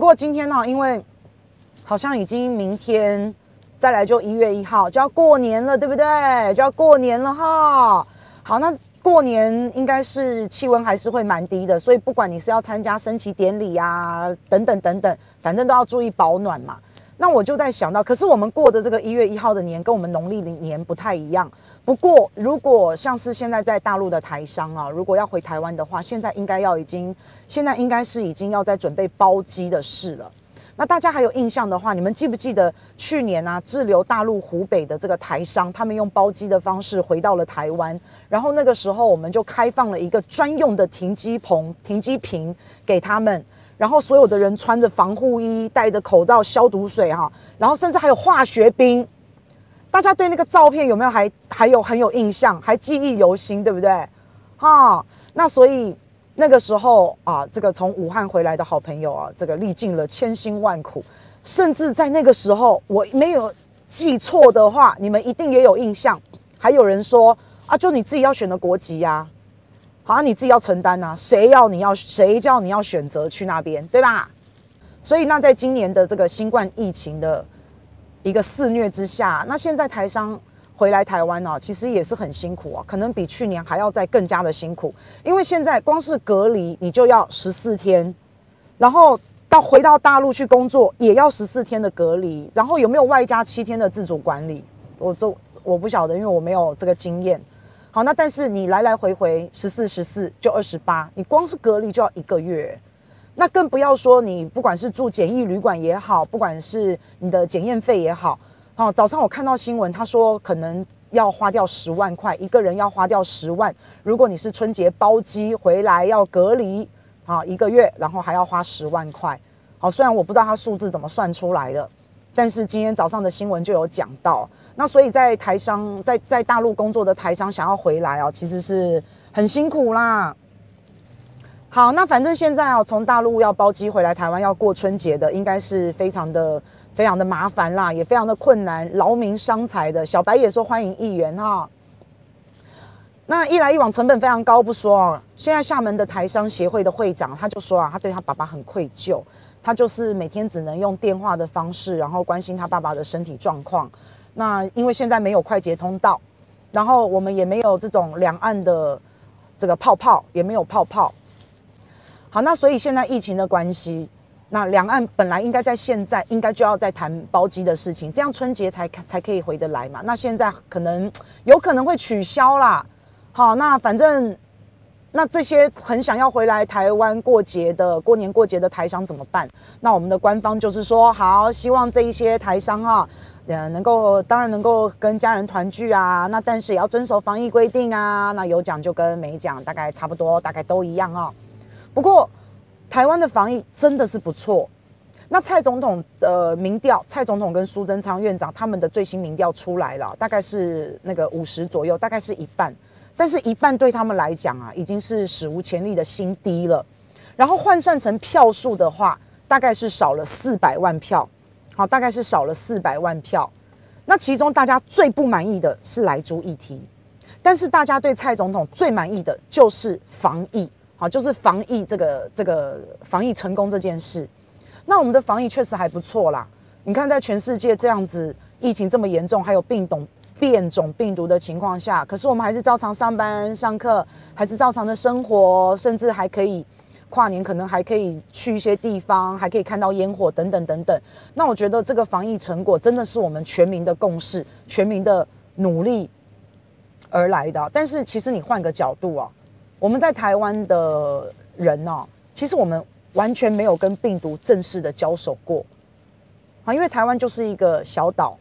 不过今天呢，因为好像已经明天再来就一月一号就要过年了，对不对？就要过年了哈。好，那过年应该是气温还是会蛮低的，所以不管你是要参加升旗典礼啊，等等等等，反正都要注意保暖嘛。那我就在想到，可是我们过的这个一月一号的年跟我们农历年不太一样。不过，如果像是现在在大陆的台商啊，如果要回台湾的话，现在应该要已经，现在应该是已经要在准备包机的事了。那大家还有印象的话，你们记不记得去年啊，滞留大陆湖北的这个台商，他们用包机的方式回到了台湾，然后那个时候我们就开放了一个专用的停机棚、停机坪给他们。然后所有的人穿着防护衣，戴着口罩，消毒水哈，然后甚至还有化学兵。大家对那个照片有没有还还有很有印象，还记忆犹新，对不对？哈，那所以那个时候啊，这个从武汉回来的好朋友啊，这个历尽了千辛万苦，甚至在那个时候，我没有记错的话，你们一定也有印象，还有人说啊，就你自己要选的国籍呀、啊。好像你自己要承担呐，谁要你要谁叫你要选择去那边，对吧？所以那在今年的这个新冠疫情的一个肆虐之下，那现在台商回来台湾呢，其实也是很辛苦啊，可能比去年还要再更加的辛苦，因为现在光是隔离你就要十四天，然后到回到大陆去工作也要十四天的隔离，然后有没有外加七天的自主管理，我都我不晓得，因为我没有这个经验。好，那但是你来来回回十四十四就二十八，你光是隔离就要一个月，那更不要说你不管是住简易旅馆也好，不管是你的检验费也好，好，早上我看到新闻，他说可能要花掉十万块，一个人要花掉十万。如果你是春节包机回来要隔离，好一个月，然后还要花十万块。好，虽然我不知道他数字怎么算出来的，但是今天早上的新闻就有讲到。那所以，在台商在在大陆工作的台商想要回来哦，其实是很辛苦啦。好，那反正现在哦，从大陆要包机回来台湾要过春节的，应该是非常的非常的麻烦啦，也非常的困难，劳民伤财的。小白也说欢迎议员哈。那一来一往成本非常高不说哦，现在厦门的台商协会的会长他就说啊，他对他爸爸很愧疚，他就是每天只能用电话的方式，然后关心他爸爸的身体状况。那因为现在没有快捷通道，然后我们也没有这种两岸的这个泡泡，也没有泡泡。好，那所以现在疫情的关系，那两岸本来应该在现在应该就要在谈包机的事情，这样春节才才可以回得来嘛。那现在可能有可能会取消啦。好，那反正那这些很想要回来台湾过节的过年过节的台商怎么办？那我们的官方就是说，好，希望这一些台商啊。呃，能够当然能够跟家人团聚啊，那但是也要遵守防疫规定啊。那有奖就跟没奖大概差不多，大概都一样哦。不过台湾的防疫真的是不错。那蔡总统的民调，蔡总统跟苏贞昌院长他们的最新民调出来了，大概是那个五十左右，大概是一半。但是一半对他们来讲啊，已经是史无前例的新低了。然后换算成票数的话，大概是少了四百万票。好，大概是少了四百万票。那其中大家最不满意的是莱猪议题，但是大家对蔡总统最满意的就是防疫。好，就是防疫这个这个防疫成功这件事。那我们的防疫确实还不错啦。你看，在全世界这样子疫情这么严重，还有病毒变种病毒的情况下，可是我们还是照常上班上课，还是照常的生活，甚至还可以。跨年可能还可以去一些地方，还可以看到烟火等等等等。那我觉得这个防疫成果真的是我们全民的共识、全民的努力而来的。但是其实你换个角度啊，我们在台湾的人呢，其实我们完全没有跟病毒正式的交手过啊，因为台湾就是一个小岛，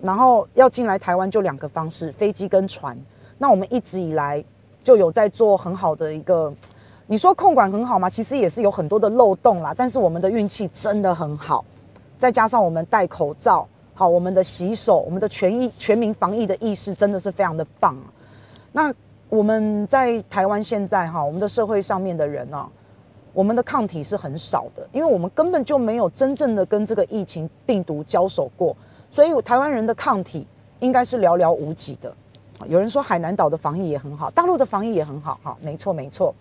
然后要进来台湾就两个方式，飞机跟船。那我们一直以来就有在做很好的一个。你说控管很好吗？其实也是有很多的漏洞啦。但是我们的运气真的很好，再加上我们戴口罩，好，我们的洗手，我们的全疫全民防疫的意识真的是非常的棒。那我们在台湾现在哈，我们的社会上面的人呢，我们的抗体是很少的，因为我们根本就没有真正的跟这个疫情病毒交手过，所以台湾人的抗体应该是寥寥无几的。有人说海南岛的防疫也很好，大陆的防疫也很好，哈，没错没错。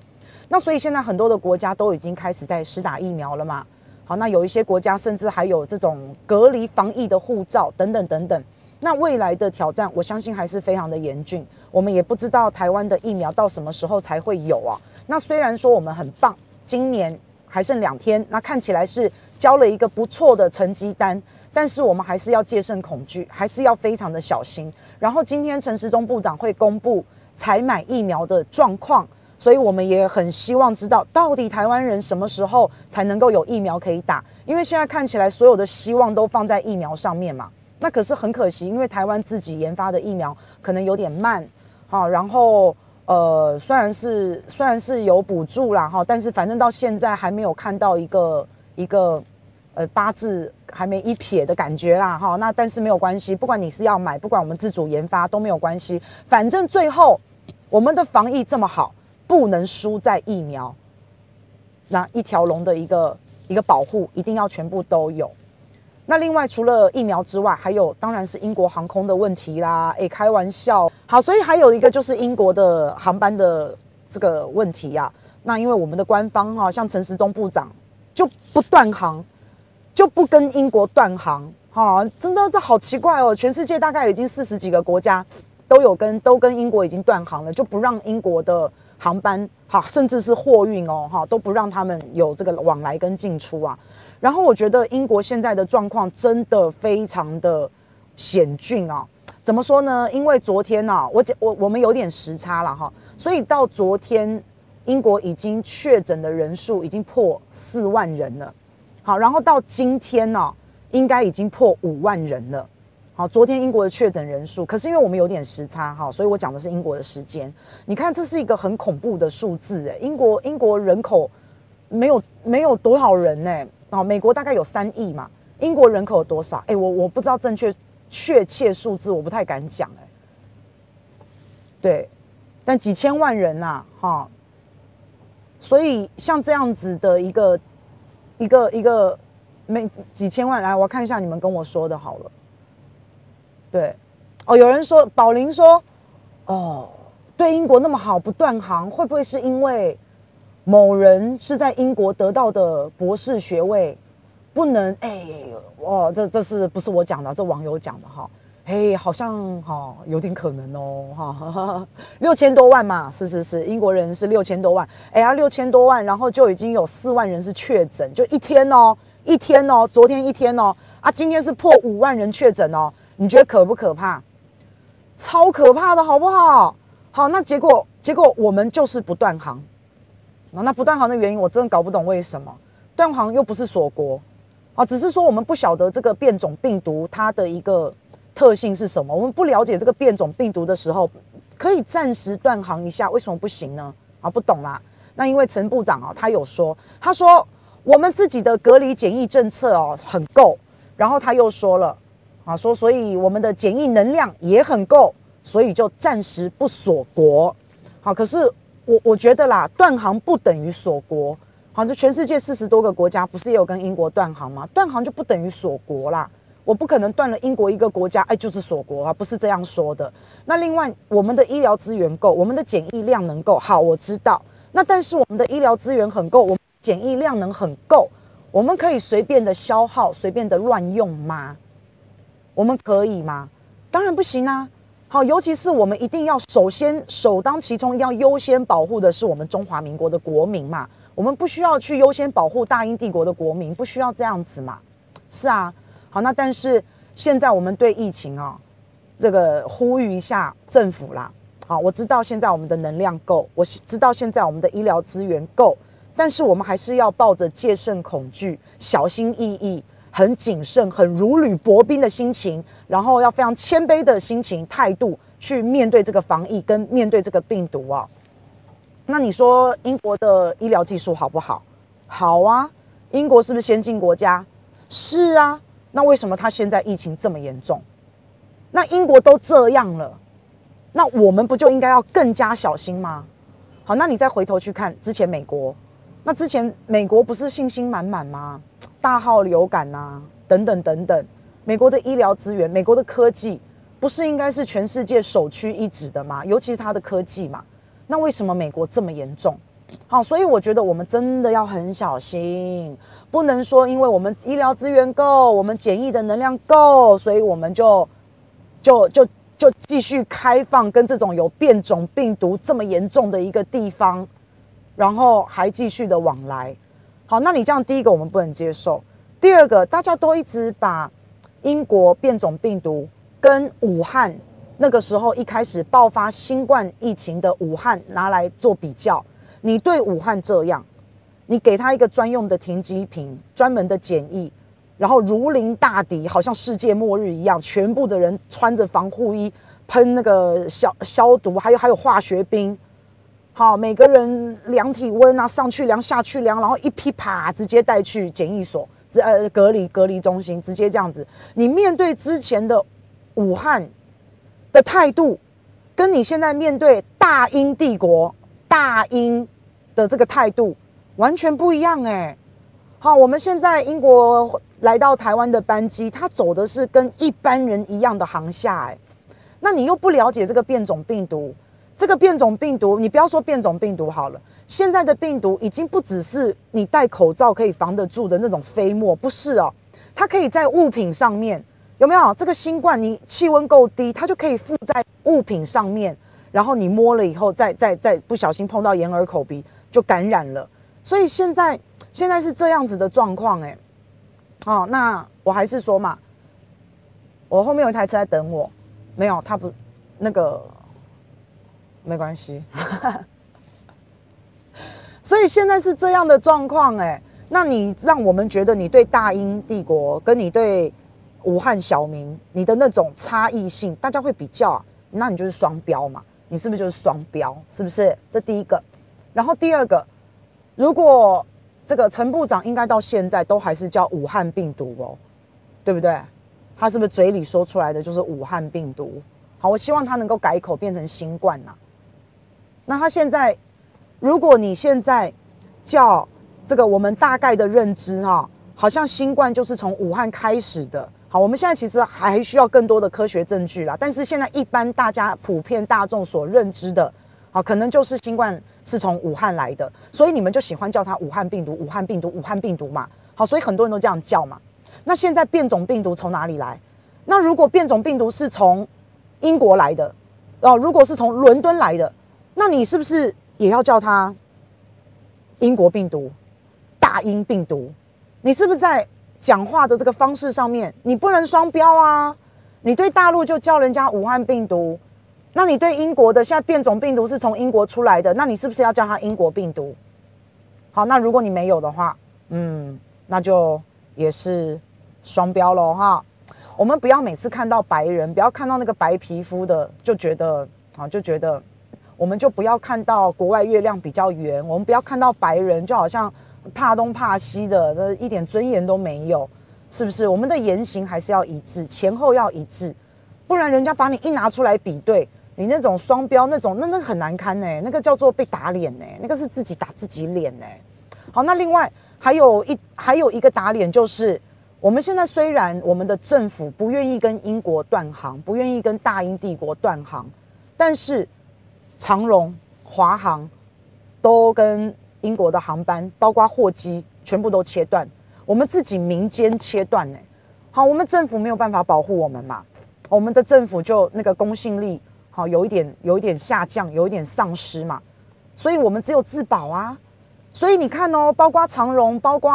那所以现在很多的国家都已经开始在施打疫苗了嘛？好，那有一些国家甚至还有这种隔离防疫的护照等等等等。那未来的挑战，我相信还是非常的严峻。我们也不知道台湾的疫苗到什么时候才会有啊。那虽然说我们很棒，今年还剩两天，那看起来是交了一个不错的成绩单，但是我们还是要戒慎恐惧，还是要非常的小心。然后今天陈时中部长会公布采买疫苗的状况，所以我们也很希望知道到底台湾人什么时候才能够有疫苗可以打，因为现在看起来所有的希望都放在疫苗上面嘛。那可是很可惜，因为台湾自己研发的疫苗可能有点慢，好，然后呃，虽然是虽然是有补助啦，哈，但是反正到现在还没有看到一个一个呃八字还没一撇的感觉啦，哈，那但是没有关系，不管你是要买，不管我们自主研发都没有关系，反正最后我们的防疫这么好，不能输在疫苗，那一条龙的一个一个保护一定要全部都有。那另外除了疫苗之外，还有当然是英国航空的问题啦。诶，开玩笑，好，所以还有一个就是英国的航班的这个问题呀、啊。那因为我们的官方哈、啊，像陈时中部长就不断航，就不跟英国断航，哈，真的这好奇怪哦。全世界大概已经四十几个国家都有跟都跟英国已经断航了，就不让英国的航班哈，甚至是货运哦哈，都不让他们有这个往来跟进出啊。然后我觉得英国现在的状况真的非常的险峻啊！怎么说呢？因为昨天啊，我我我们有点时差了哈，所以到昨天，英国已经确诊的人数已经破四万人了。好，然后到今天呢，应该已经破五万人了。好，昨天英国的确诊人数，可是因为我们有点时差哈，所以我讲的是英国的时间。你看，这是一个很恐怖的数字诶，英国英国人口没有没有多少人呢？哦，美国大概有三亿嘛，英国人口有多少？哎、我我不知道正确确切数字，我不太敢讲哎。对，但几千万人呐、啊，哈。所以像这样子的一个一个一个没几千万，来我看一下你们跟我说的好了。对，哦，有人说宝林说，哦，对英国那么好不断航，会不会是因为？某人是在英国得到的博士学位，不能哎，哦，这这是不是我讲的？这网友讲的哈，哎，好像哈有点可能哦哈，六千多万嘛，是是是，英国人是六千多万，哎呀，六千多万，然后就已经有四万人是确诊，就一天哦，一天哦，昨天一天哦，啊，今天是破五万人确诊哦，你觉得可不可怕？超可怕的，好不好？好，那结果结果我们就是不断航。那不断航的原因，我真的搞不懂为什么断航又不是锁国，啊，只是说我们不晓得这个变种病毒它的一个特性是什么。我们不了解这个变种病毒的时候，可以暂时断航一下，为什么不行呢？啊，不懂啦。那因为陈部长啊，他有说，他说我们自己的隔离检疫政策哦很够，然后他又说了，啊，说所以我们的检疫能量也很够，所以就暂时不锁国。好，可是。我我觉得啦，断航不等于锁国，好，就全世界四十多个国家，不是也有跟英国断航吗？断航就不等于锁国啦，我不可能断了英国一个国家，哎，就是锁国啊，不是这样说的。那另外，我们的医疗资源够，我们的检疫量能够，好，我知道。那但是我们的医疗资源很够，我们检疫量能很够，我们可以随便的消耗，随便的乱用吗？我们可以吗？当然不行啊。好，尤其是我们一定要首先首当其冲，一定要优先保护的是我们中华民国的国民嘛。我们不需要去优先保护大英帝国的国民，不需要这样子嘛。是啊，好，那但是现在我们对疫情啊，这个呼吁一下政府啦。好，我知道现在我们的能量够，我知道现在我们的医疗资源够，但是我们还是要抱着戒慎恐惧、小心翼翼。很谨慎、很如履薄冰的心情，然后要非常谦卑的心情态度去面对这个防疫跟面对这个病毒啊。那你说英国的医疗技术好不好？好啊，英国是不是先进国家？是啊。那为什么他现在疫情这么严重？那英国都这样了，那我们不就应该要更加小心吗？好，那你再回头去看之前美国，那之前美国不是信心满满吗？大号流感呐、啊，等等等等，美国的医疗资源，美国的科技，不是应该是全世界首屈一指的吗？尤其是它的科技嘛。那为什么美国这么严重？好，所以我觉得我们真的要很小心，不能说因为我们医疗资源够，我们检疫的能量够，所以我们就就就就继续开放，跟这种有变种病毒这么严重的一个地方，然后还继续的往来。好，那你这样第一个我们不能接受，第二个大家都一直把英国变种病毒跟武汉。那个时候一开始爆发新冠疫情的武汉拿来做比较，你对武汉这样，你给他一个专用的停机坪，专门的检疫，然后如临大敌，好像世界末日一样，全部的人穿着防护衣，喷那个消消毒，还有还有化学兵，好，每个人量体温啊，上去量下去量，然后一批啪直接带去检疫所，呃隔离隔离中心，直接这样子。你面对之前的武汉。的态度，跟你现在面对大英帝国、大英的这个态度完全不一样哎。好，我们现在英国来到台湾的班机，他走的是跟一般人一样的航厦哎。那你又不了解这个变种病毒，这个变种病毒，你不要说变种病毒好了，现在的病毒已经不只是你戴口罩可以防得住的那种飞沫，不是哦，它可以在物品上面。有没有这个新冠？你气温够低，它就可以附在物品上面，然后你摸了以后，再再再不小心碰到眼耳口鼻，就感染了。所以现在现在是这样子的状况，哎，哦，那我还是说嘛，我后面有一台车在等我，没有，他不那个没关系。所以现在是这样的状况，哎，那你让我们觉得你对大英帝国跟你对。武汉小民，你的那种差异性，大家会比较啊，那你就是双标嘛，你是不是就是双标？是不是？这第一个，然后第二个，如果这个陈部长应该到现在都还是叫武汉病毒哦，对不对？他是不是嘴里说出来的就是武汉病毒？好，我希望他能够改口变成新冠呐。那他现在，如果你现在叫这个，我们大概的认知哈，好像新冠就是从武汉开始的。好，我们现在其实还需要更多的科学证据啦。但是现在一般大家普遍大众所认知的，好，可能就是新冠是从武汉来的，所以你们就喜欢叫它武汉病毒、武汉病毒、武汉病毒嘛。好，所以很多人都这样叫嘛。那现在变种病毒从哪里来？那如果变种病毒是从英国来的，哦，如果是从伦敦来的，那你是不是也要叫它英国病毒、大英病毒？你是不是在？讲话的这个方式上面，你不能双标啊！你对大陆就叫人家武汉病毒，那你对英国的现在变种病毒是从英国出来的，那你是不是要叫它英国病毒？好，那如果你没有的话，嗯，那就也是双标喽哈。我们不要每次看到白人，不要看到那个白皮肤的就觉得啊，就觉得我们就不要看到国外月亮比较圆，我们不要看到白人就好像。怕东怕西的，那一点尊严都没有，是不是？我们的言行还是要一致，前后要一致，不然人家把你一拿出来比对，你那种双标，那种那那很难堪呢、那个叫做被打脸呢、那个是自己打自己脸呢、好，那另外还有一还有一个打脸，就是我们现在虽然我们的政府不愿意跟英国断航，不愿意跟大英帝国断航，但是长荣、华航都跟。英国的航班，包括货机，全部都切断。我们自己民间切断呢？好，我们政府没有办法保护我们嘛？我们的政府就那个公信力，好，有一点有一点下降，有一点丧失嘛。所以我们只有自保啊。所以你看哦，包括长荣，包括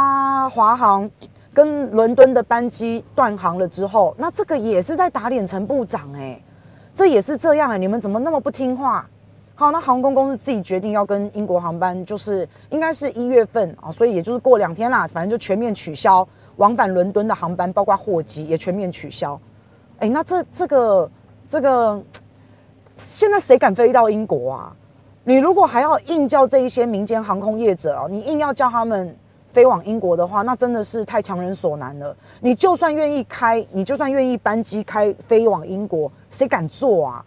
华航，跟伦敦的班机断航了之后，那这个也是在打脸陈部长哎，这也是这样哎，你们怎么那么不听话？好，那航空公司自己决定要跟英国航班，就是应该是一月份啊，所以也就是过两天啦，反正就全面取消往返伦敦的航班，包括货机也全面取消。哎，那这这个这个，现在谁敢飞到英国啊？你如果还要硬叫这一些民间航空业者啊，你硬要叫他们飞往英国的话，那真的是太强人所难了。你就算愿意开，你就算愿意班机开飞往英国，谁敢坐啊？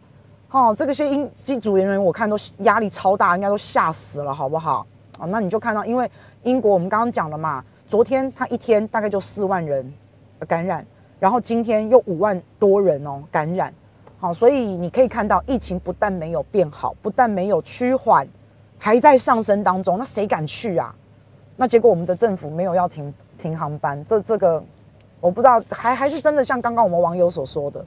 哦，这个些英机组人员我看都压力超大，应该都吓死了，好不好？啊，那你就看到，因为英国我们刚刚讲了嘛，昨天他一天大概就四万人感染，然后今天又五万多人哦感染，好，所以你可以看到疫情不但没有变好，不但没有趋缓，还在上升当中，那谁敢去啊？那结果我们的政府没有要停停航班，这这个我不知道，还还是真的像刚刚我们网友所说的，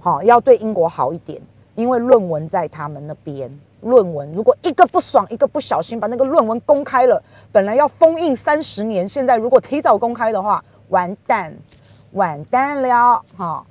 好，要对英国好一点，因为论文在他们那边。论文如果一个不爽，一个不小心把那个论文公开了，本来要封印三十年，现在如果提早公开的话，完蛋，完蛋了哈！